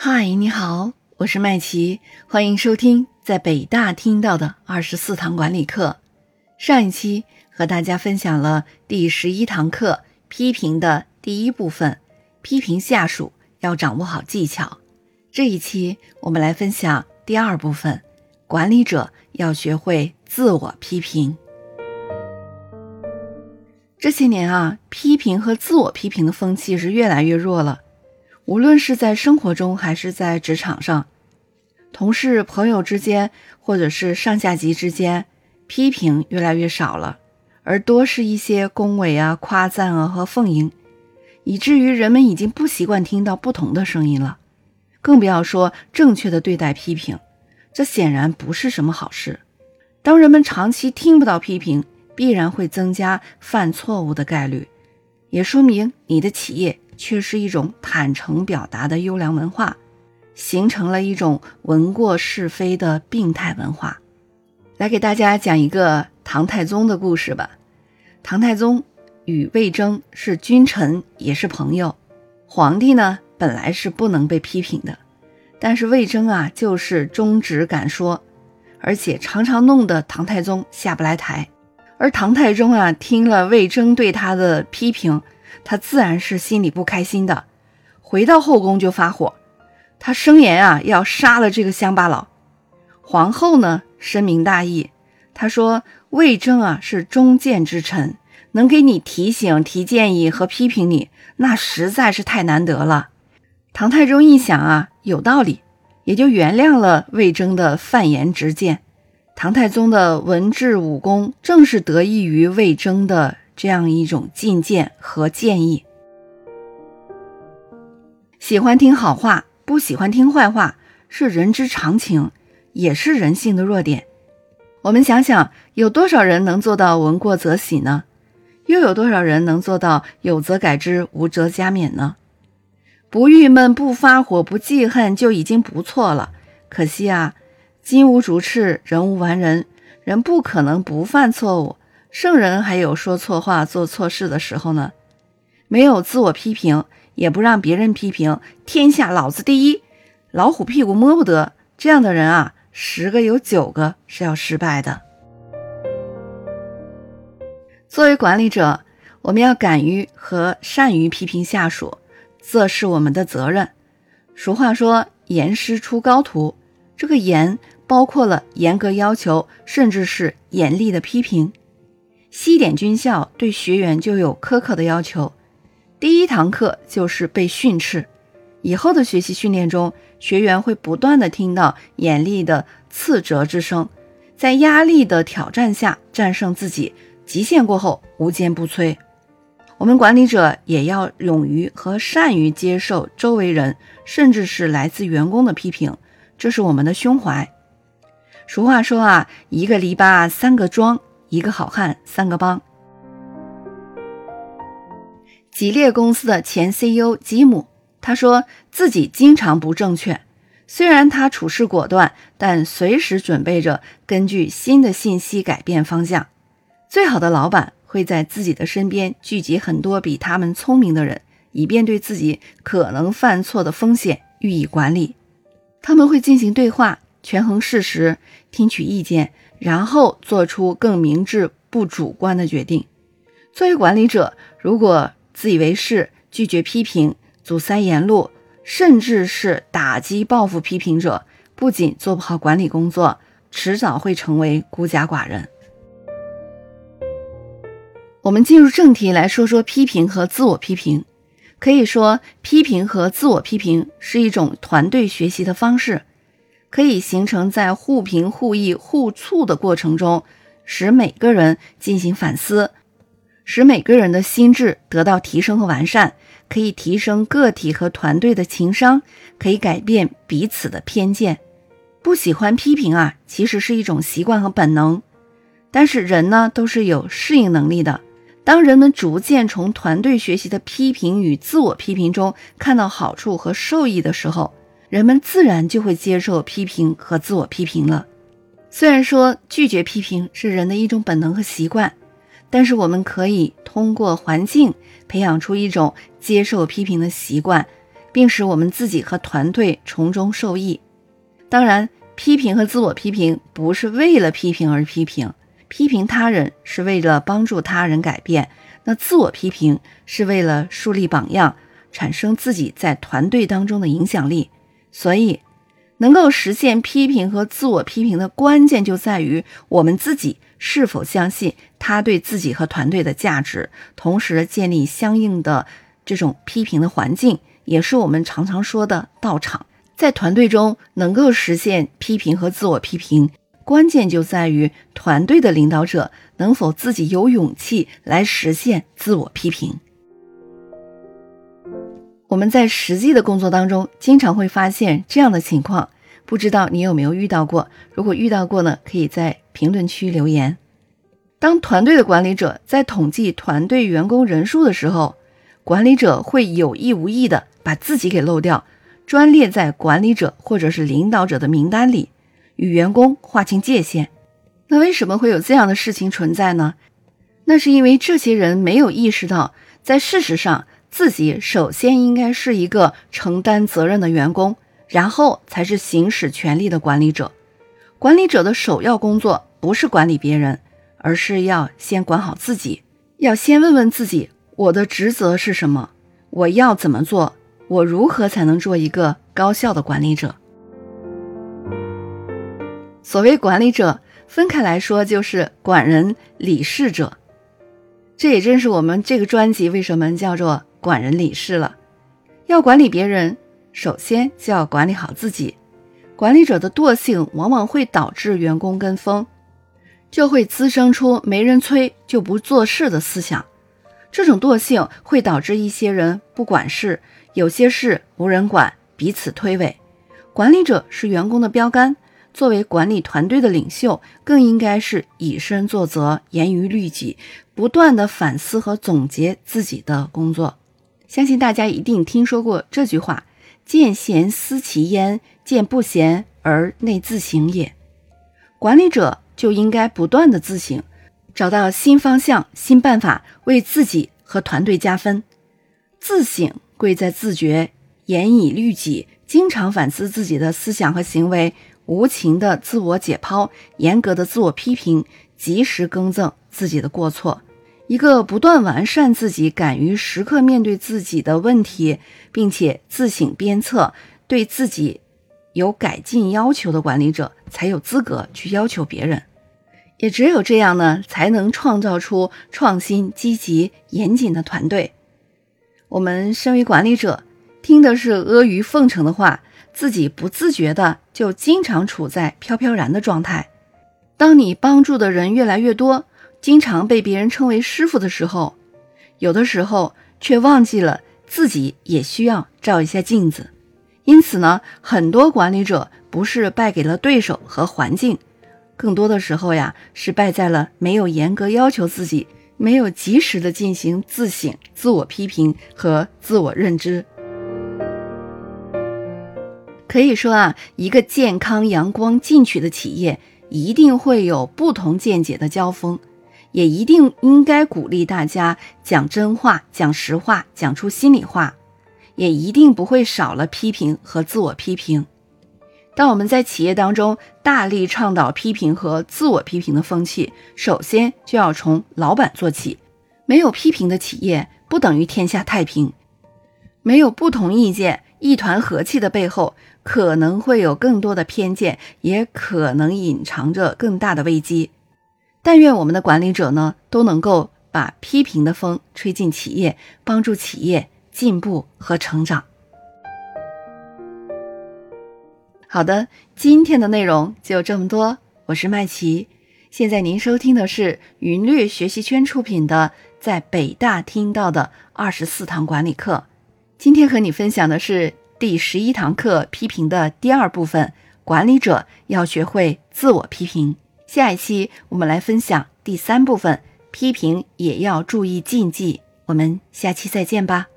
嗨，你好，我是麦琪，欢迎收听在北大听到的二十四堂管理课。上一期和大家分享了第十一堂课批评的第一部分，批评下属要掌握好技巧。这一期我们来分享第二部分，管理者要学会自我批评。这些年啊，批评和自我批评的风气是越来越弱了。无论是在生活中还是在职场上，同事、朋友之间，或者是上下级之间，批评越来越少了，而多是一些恭维啊、夸赞啊和奉迎，以至于人们已经不习惯听到不同的声音了，更不要说正确的对待批评，这显然不是什么好事。当人们长期听不到批评，必然会增加犯错误的概率，也说明你的企业。却是一种坦诚表达的优良文化，形成了一种闻过是非的病态文化。来给大家讲一个唐太宗的故事吧。唐太宗与魏征是君臣，也是朋友。皇帝呢，本来是不能被批评的，但是魏征啊，就是忠直敢说，而且常常弄得唐太宗下不来台。而唐太宗啊，听了魏征对他的批评。他自然是心里不开心的，回到后宫就发火，他声言啊要杀了这个乡巴佬。皇后呢深明大义，她说魏征啊是忠谏之臣，能给你提醒、提建议和批评你，那实在是太难得了。唐太宗一想啊有道理，也就原谅了魏征的犯言直谏。唐太宗的文治武功正是得益于魏征的。这样一种进谏和建议，喜欢听好话，不喜欢听坏话，是人之常情，也是人性的弱点。我们想想，有多少人能做到闻过则喜呢？又有多少人能做到有则改之，无则加勉呢？不郁闷、不发火、不记恨就已经不错了。可惜啊，金无足赤，人无完人，人不可能不犯错误。圣人还有说错话、做错事的时候呢，没有自我批评，也不让别人批评，天下老子第一，老虎屁股摸不得。这样的人啊，十个有九个是要失败的。作为管理者，我们要敢于和善于批评下属，这是我们的责任。俗话说“严师出高徒”，这个严包括了严格要求，甚至是严厉的批评。西点军校对学员就有苛刻的要求，第一堂课就是被训斥，以后的学习训练中，学员会不断的听到严厉的斥责之声，在压力的挑战下战胜自己，极限过后无坚不摧。我们管理者也要勇于和善于接受周围人，甚至是来自员工的批评，这是我们的胸怀。俗话说啊，一个篱笆三个桩。一个好汉三个帮。吉列公司的前 CEO 吉姆，他说自己经常不正确，虽然他处事果断，但随时准备着根据新的信息改变方向。最好的老板会在自己的身边聚集很多比他们聪明的人，以便对自己可能犯错的风险予以管理。他们会进行对话，权衡事实，听取意见。然后做出更明智、不主观的决定。作为管理者，如果自以为是、拒绝批评、阻塞言路，甚至是打击报复批评者，不仅做不好管理工作，迟早会成为孤家寡人。我们进入正题来说说批评和自我批评。可以说，批评和自我批评是一种团队学习的方式。可以形成在互评互益互促的过程中，使每个人进行反思，使每个人的心智得到提升和完善，可以提升个体和团队的情商，可以改变彼此的偏见。不喜欢批评啊，其实是一种习惯和本能，但是人呢都是有适应能力的。当人们逐渐从团队学习的批评与自我批评中看到好处和受益的时候，人们自然就会接受批评和自我批评了。虽然说拒绝批评是人的一种本能和习惯，但是我们可以通过环境培养出一种接受批评的习惯，并使我们自己和团队从中受益。当然，批评和自我批评不是为了批评而批评，批评他人是为了帮助他人改变，那自我批评是为了树立榜样，产生自己在团队当中的影响力。所以，能够实现批评和自我批评的关键就在于我们自己是否相信他对自己和团队的价值，同时建立相应的这种批评的环境，也是我们常常说的道场。在团队中能够实现批评和自我批评，关键就在于团队的领导者能否自己有勇气来实现自我批评。我们在实际的工作当中，经常会发现这样的情况，不知道你有没有遇到过？如果遇到过呢，可以在评论区留言。当团队的管理者在统计团队员工人数的时候，管理者会有意无意的把自己给漏掉。专列在管理者或者是领导者的名单里，与员工划清界限。那为什么会有这样的事情存在呢？那是因为这些人没有意识到，在事实上自己首先应该是一个承担责任的员工，然后才是行使权力的管理者。管理者的首要工作不是管理别人，而是要先管好自己。要先问问自己：我的职责是什么？我要怎么做？我如何才能做一个高效的管理者？所谓管理者，分开来说就是管人、理事者。这也正是我们这个专辑为什么叫做“管人理事”了。要管理别人，首先就要管理好自己。管理者的惰性往往会导致员工跟风，就会滋生出没人催就不做事的思想。这种惰性会导致一些人不管事。有些事无人管，彼此推诿。管理者是员工的标杆，作为管理团队的领袖，更应该是以身作则，严于律己，不断的反思和总结自己的工作。相信大家一定听说过这句话：“见贤思齐焉，见不贤而内自省也。”管理者就应该不断的自省，找到新方向、新办法，为自己和团队加分。自省。贵在自觉，严以律己，经常反思自己的思想和行为，无情的自我解剖，严格的自我批评，及时更正自己的过错。一个不断完善自己，敢于时刻面对自己的问题，并且自省鞭策，对自己有改进要求的管理者，才有资格去要求别人。也只有这样呢，才能创造出创新、积极、严谨的团队。我们身为管理者，听的是阿谀奉承的话，自己不自觉的就经常处在飘飘然的状态。当你帮助的人越来越多，经常被别人称为师傅的时候，有的时候却忘记了自己也需要照一下镜子。因此呢，很多管理者不是败给了对手和环境，更多的时候呀，是败在了没有严格要求自己。没有及时的进行自省、自我批评和自我认知，可以说啊，一个健康、阳光、进取的企业，一定会有不同见解的交锋，也一定应该鼓励大家讲真话、讲实话、讲出心里话，也一定不会少了批评和自我批评。当我们在企业当中大力倡导批评和自我批评的风气，首先就要从老板做起。没有批评的企业不等于天下太平，没有不同意见、一团和气的背后，可能会有更多的偏见，也可能隐藏着更大的危机。但愿我们的管理者呢，都能够把批评的风吹进企业，帮助企业进步和成长。好的，今天的内容就这么多。我是麦琪，现在您收听的是云略学习圈出品的《在北大听到的二十四堂管理课》。今天和你分享的是第十一堂课批评的第二部分：管理者要学会自我批评。下一期我们来分享第三部分：批评也要注意禁忌。我们下期再见吧。